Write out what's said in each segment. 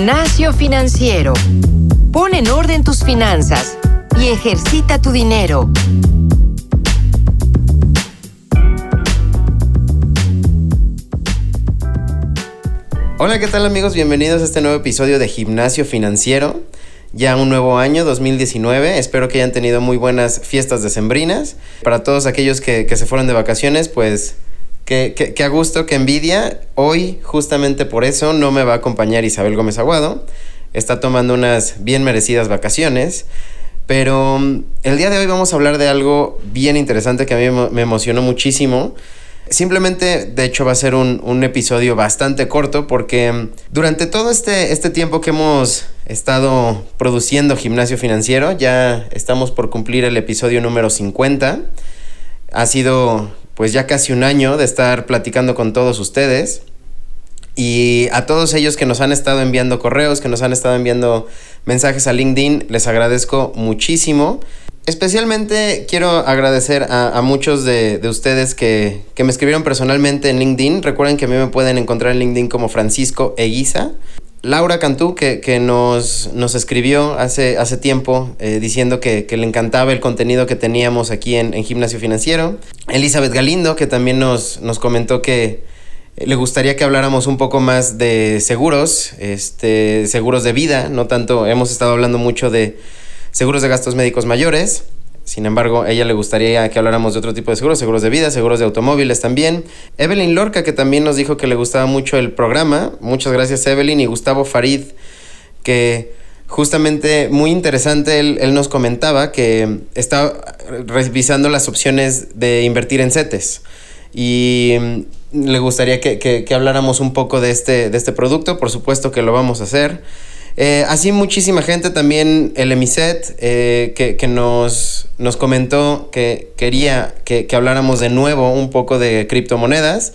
Gimnasio Financiero. Pon en orden tus finanzas y ejercita tu dinero. Hola, ¿qué tal amigos? Bienvenidos a este nuevo episodio de Gimnasio Financiero. Ya un nuevo año, 2019. Espero que hayan tenido muy buenas fiestas decembrinas. Para todos aquellos que, se fueron de vacaciones, pues que, que, a gusto, que envidia. Hoy, justamente por eso, no me va a acompañar Isabel Gómez Aguado. Está tomando unas bien merecidas vacaciones. Pero mm, el día de hoy vamos a hablar de algo bien interesante que a mí me emocionó muchísimo. Simplemente, de hecho, va a ser un, episodio bastante corto porque mm, durante todo este, este tiempo que hemos estado produciendo Gimnasio Financiero, ya estamos por cumplir el episodio número 50. Ha sido pues ya casi un año de estar platicando con todos ustedes. Y a todos ellos que nos han estado enviando correos, que nos han estado enviando mensajes a LinkedIn, les agradezco muchísimo. Especialmente quiero agradecer a, muchos de, ustedes que, me escribieron personalmente en LinkedIn. Recuerden que a mí me pueden encontrar en LinkedIn como Francisco Eguiza. Laura Cantú, que, nos, nos, escribió hace, hace tiempo eh, diciendo que, le encantaba el contenido que teníamos aquí en, Gimnasio Financiero. Elizabeth Galindo, que también nos, nos comentó que le gustaría que habláramos un poco más de seguros, este, seguros de vida, no tanto, hemos estado hablando mucho de seguros de gastos médicos mayores. Sin embargo, a ella le gustaría que habláramos de otro tipo de seguros, seguros de vida, seguros de automóviles también. Evelyn Lorca, que también nos dijo que le gustaba mucho el programa. Muchas gracias, Evelyn. Y Gustavo Farid, que justamente muy interesante, él, nos comentaba que está revisando las opciones de invertir en CETES. Y mm, le gustaría que, que, habláramos un poco de este, de este producto. Por supuesto que lo vamos a hacer. Eh, así muchísima gente también, el Emiset, eh, que, nos, nos comentó que quería que, habláramos de nuevo un poco de criptomonedas,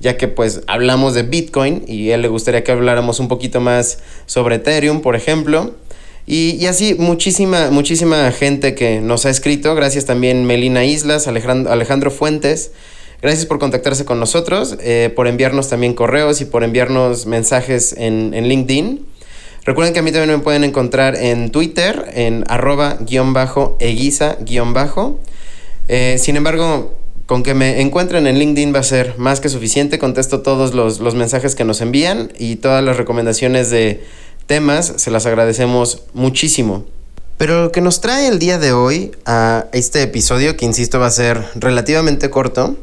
ya que pues hablamos de Bitcoin y él le gustaría que habláramos un poquito más sobre Ethereum, por ejemplo. Y, así muchísima, muchísima gente que nos ha escrito. Gracias también Melina Islas, Alejandro, Alejandro Fuentes. Gracias por contactarse con nosotros, eh, por enviarnos también correos y por enviarnos mensajes en, en LinkedIn. Recuerden que a mí también me pueden encontrar en Twitter, en arroba guion bajo eguiza guion bajo. Eh, sin embargo, con que me encuentren en LinkedIn va a ser más que suficiente. Contesto todos los, los mensajes que nos envían y todas las recomendaciones de temas. Se las agradecemos muchísimo. Pero lo que nos trae el día de hoy a este episodio, que insisto va a ser relativamente corto,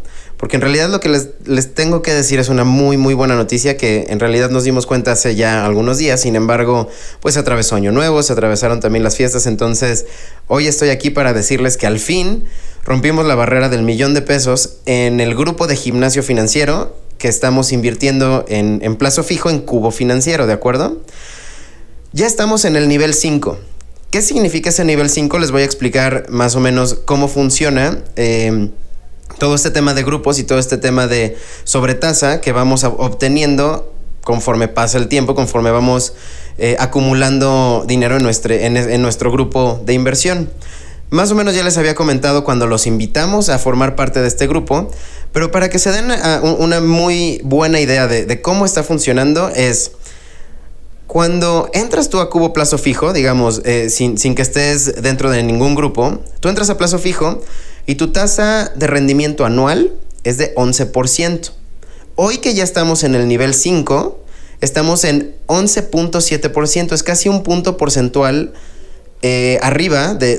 porque en realidad lo que les, tengo que decir es una muy, muy buena noticia que en realidad nos dimos cuenta hace ya algunos días. Sin embargo, pues se atravesó Año Nuevo, se atravesaron también las fiestas. Entonces, hoy estoy aquí para decirles que al fin rompimos la barrera del millón de pesos en el grupo de gimnasio financiero que estamos invirtiendo en, plazo fijo en cubo financiero, ¿de acuerdo? Ya estamos en el nivel 5. ¿Qué significa ese nivel 5? Les voy a explicar más o menos cómo funciona. Eh, todo este tema de grupos y todo este tema de sobretasa que vamos obteniendo conforme pasa el tiempo, conforme vamos eh, acumulando dinero en nuestro, en, nuestro grupo de inversión. Más o menos ya les había comentado cuando los invitamos a formar parte de este grupo, pero para que se den una muy buena idea de, cómo está funcionando es... Cuando entras tú a Cubo Plazo Fijo, digamos, eh, sin, sin que estés dentro de ningún grupo, tú entras a Plazo Fijo, y tu tasa de rendimiento anual es de 11%. Hoy que ya estamos en el nivel 5, estamos en 11.7%, es casi un punto porcentual eh, arriba de,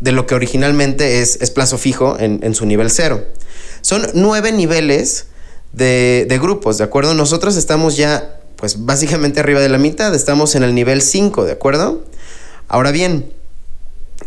de, lo que originalmente es, es plazo fijo en, su nivel 0. Son nueve niveles de, de, grupos, ¿de acuerdo? Nosotros estamos ya, pues básicamente arriba de la mitad, estamos en el nivel 5, ¿de acuerdo? Ahora bien,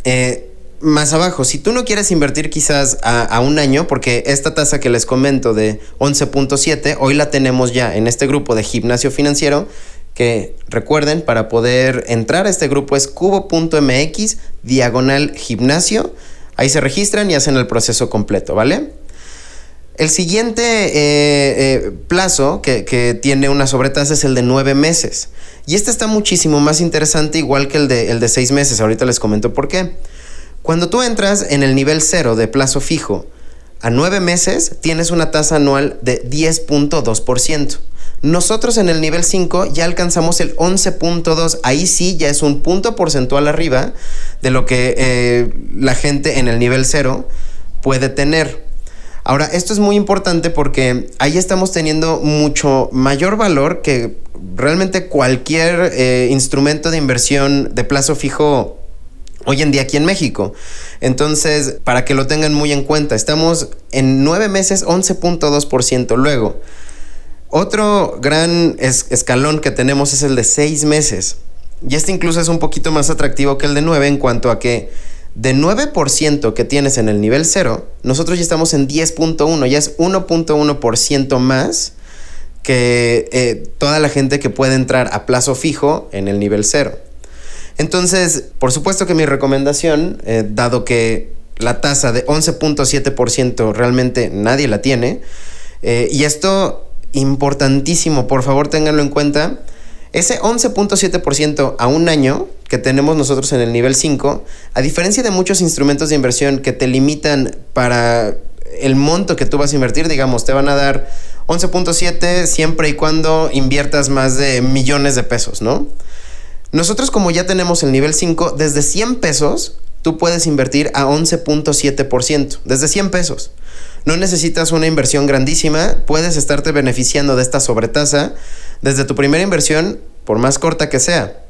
eh, más abajo. Si tú no quieres invertir quizás a, un año, porque esta tasa que les comento de 11.7, hoy la tenemos ya en este grupo de gimnasio financiero, que recuerden, para poder entrar a este grupo es cubo.mx diagonal gimnasio. Ahí se registran y hacen el proceso completo, ¿vale? El siguiente eh, eh, plazo que, que, tiene una sobretasa es el de nueve meses. Y este está muchísimo más interesante, igual que el de, el de seis meses. Ahorita les comento por qué. Cuando tú entras en el nivel cero de plazo fijo a nueve meses, tienes una tasa anual de 10.2%. Nosotros en el nivel 5 ya alcanzamos el 11.2. Ahí sí ya es un punto porcentual arriba de lo que eh, la gente en el nivel 0 puede tener. Ahora, esto es muy importante porque ahí estamos teniendo mucho mayor valor que realmente cualquier eh, instrumento de inversión de plazo fijo hoy en día aquí en México. Entonces, para que lo tengan muy en cuenta, estamos en nueve meses 11.2%. Luego, otro gran escalón que tenemos es el de seis meses. Y este incluso es un poquito más atractivo que el de nueve en cuanto a que de 9% que tienes en el nivel 0, nosotros ya estamos en 10.1, ya es 1.1% más que eh, toda la gente que puede entrar a plazo fijo en el nivel 0. Entonces, por supuesto que mi recomendación, eh, dado que la tasa de 11.7% realmente nadie la tiene, eh, y esto importantísimo, por favor ténganlo en cuenta, ese 11.7% a un año que tenemos nosotros en el nivel 5, a diferencia de muchos instrumentos de inversión que te limitan para el monto que tú vas a invertir, digamos, te van a dar 11.7 siempre y cuando inviertas más de millones de pesos, ¿no? Nosotros como ya tenemos el nivel 5, desde 100 pesos tú puedes invertir a 11.7%, desde 100 pesos. No necesitas una inversión grandísima, puedes estarte beneficiando de esta sobretasa desde tu primera inversión, por más corta que sea.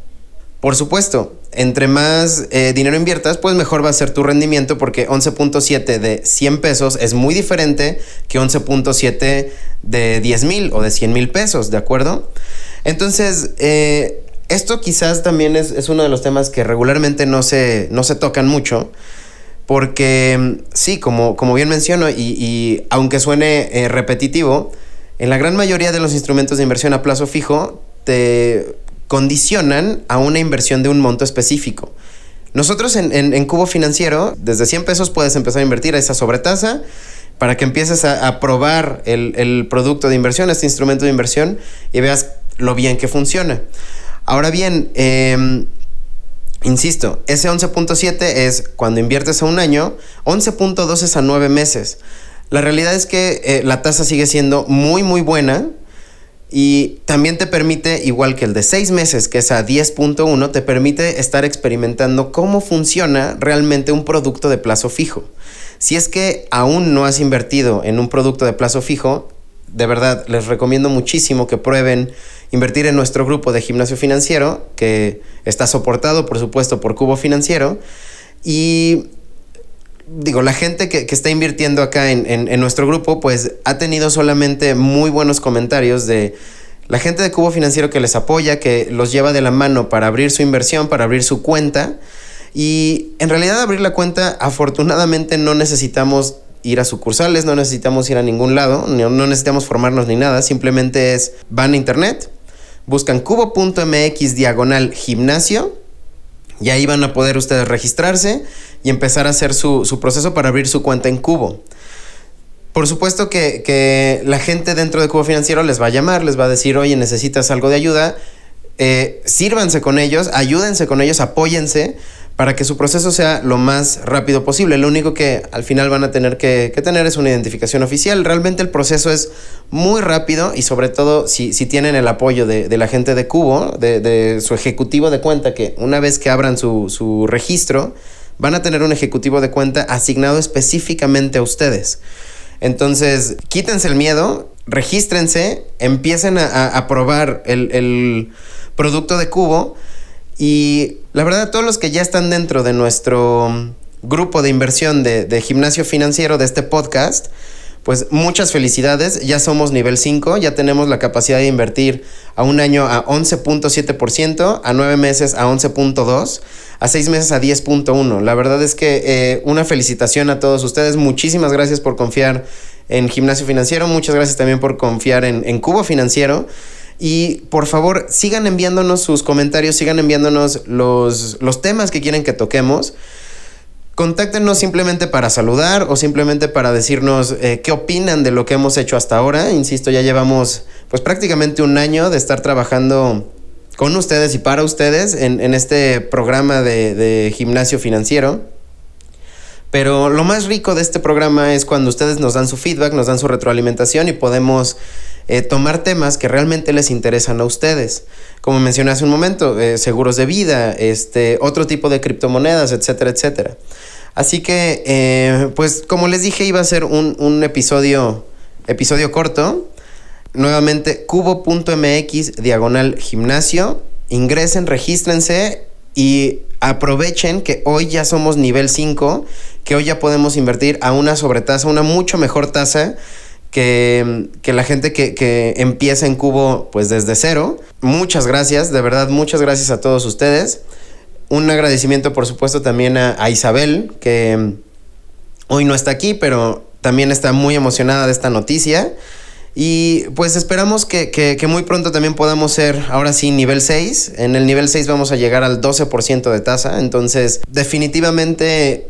Por supuesto, entre más eh, dinero inviertas, pues mejor va a ser tu rendimiento porque 11.7 de 100 pesos es muy diferente que 11.7 de 10 mil o de 100 mil pesos, ¿de acuerdo? Entonces, eh, esto quizás también es, uno de los temas que regularmente no se, no se tocan mucho. Porque sí, como, como bien menciono, y, aunque suene eh, repetitivo, en la gran mayoría de los instrumentos de inversión a plazo fijo te condicionan a una inversión de un monto específico. Nosotros en, Cubo Financiero, desde 100 pesos puedes empezar a invertir a esa sobretasa para que empieces a, probar el, producto de inversión, este instrumento de inversión, y veas lo bien que funciona. Ahora bien, em, insisto, ese 11.7 es cuando inviertes a un año, 11.2 es a nueve meses. La realidad es que eh, la tasa sigue siendo muy, muy buena. Y también te permite, igual que el de 6 meses, que es a 10.1, te permite estar experimentando cómo funciona realmente un producto de plazo fijo. Si es que aún no has invertido en un producto de plazo fijo, de verdad les recomiendo muchísimo que prueben invertir en nuestro grupo de gimnasio financiero, que está soportado, por supuesto, por Cubo Financiero. Y digo, la gente que, está invirtiendo acá en, nuestro grupo, pues ha tenido solamente muy buenos comentarios de la gente de Cubo Financiero que les apoya, que los lleva de la mano para abrir su inversión, para abrir su cuenta. Y en realidad abrir la cuenta, afortunadamente no necesitamos ir a sucursales, no necesitamos ir a ningún lado, no, necesitamos formarnos ni nada, simplemente es van a internet, buscan cubo.mx diagonal gimnasio y ahí van a poder ustedes registrarse y empezar a hacer su, proceso para abrir su cuenta en Cubo. Por supuesto que, la gente dentro de Cubo Financiero les va a llamar, les va a decir, oye, necesitas algo de ayuda, eh, sírvanse con ellos, ayúdense con ellos, apóyense para que su proceso sea lo más rápido posible. Lo único que al final van a tener que, tener es una identificación oficial. Realmente el proceso es muy rápido y sobre todo si, tienen el apoyo de, la gente de Cubo, de, su ejecutivo de cuenta, que una vez que abran su, registro, van a tener un ejecutivo de cuenta asignado específicamente a ustedes. Entonces, quítense el miedo, regístrense, empiecen a, probar el producto de Cubo y la verdad, todos los que ya están dentro de nuestro grupo de inversión de, gimnasio financiero de este podcast, pues muchas felicidades, ya somos nivel 5, ya tenemos la capacidad de invertir a un año a 11.7%, a 9 meses a 11.2%, a 6 meses a 10.1%. La verdad es que eh, una felicitación a todos ustedes, muchísimas gracias por confiar en gimnasio financiero, muchas gracias también por confiar en Cubo Financiero. Y por favor, sigan enviándonos sus comentarios, sigan enviándonos los, temas que quieren que toquemos. Contáctenos simplemente para saludar o simplemente para decirnos eh, qué opinan de lo que hemos hecho hasta ahora. Insisto, ya llevamos pues prácticamente un año de estar trabajando con ustedes y para ustedes en, este programa de, de gimnasio financiero. Pero lo más rico de este programa es cuando ustedes nos dan su feedback, nos dan su retroalimentación y podemos eh, tomar temas que realmente les interesan a ustedes. Como mencioné hace un momento, eh, seguros de vida, este, otro tipo de criptomonedas, etcétera, etcétera. Así que, eh, pues como les dije, iba a ser un, un episodio, episodio corto. Nuevamente, cubo.mx diagonal gimnasio. Ingresen, regístrense y aprovechen que hoy ya somos nivel 5, que hoy ya podemos invertir a una sobretasa, una mucho mejor tasa que, la gente que, empieza en Cubo pues desde cero. Muchas gracias, de verdad, muchas gracias a todos ustedes. Un agradecimiento por supuesto también a, Isabel, que hoy no está aquí, pero también está muy emocionada de esta noticia. Y pues esperamos que, muy pronto también podamos ser, ahora sí, nivel 6. En el nivel 6 vamos a llegar al 12% de tasa. Entonces, definitivamente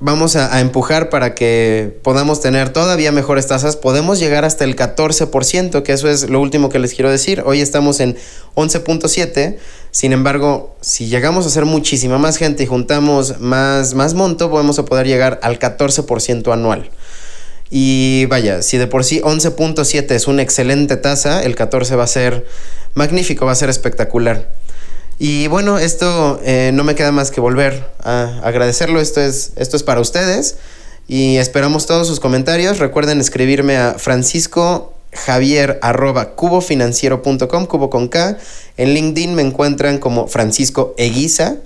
vamos a, empujar para que podamos tener todavía mejores tasas. Podemos llegar hasta el 14%, que eso es lo último que les quiero decir. Hoy estamos en 11.7. Sin embargo, si llegamos a ser muchísima más gente y juntamos más, más monto, podemos a poder llegar al 14% anual. Y vaya, si de por sí 11.7 es una excelente tasa, el 14 va a ser magnífico, va a ser espectacular. Y bueno, esto eh, no me queda más que volver a agradecerlo. Esto es, esto es para ustedes. Y esperamos todos sus comentarios. Recuerden escribirme a francisco javier arroba cubo con K. En LinkedIn me encuentran como Francisco Eguiza.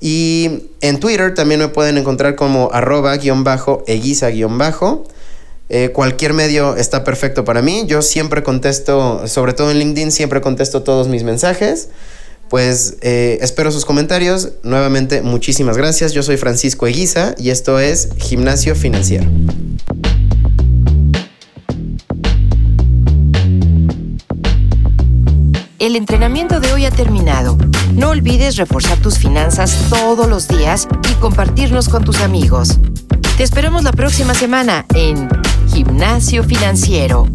Y en Twitter también me pueden encontrar como arroba guion bajo eguiza guion bajo. Eh, cualquier medio está perfecto para mí. Yo siempre contesto, sobre todo en LinkedIn, siempre contesto todos mis mensajes. Pues eh, espero sus comentarios. Nuevamente, muchísimas gracias. Yo soy Francisco Eguiza y esto es Gimnasio Financiero. El entrenamiento de hoy ha terminado. No olvides reforzar tus finanzas todos los días y compartirnos con tus amigos. Te esperamos la próxima semana en Gimnasio Financiero.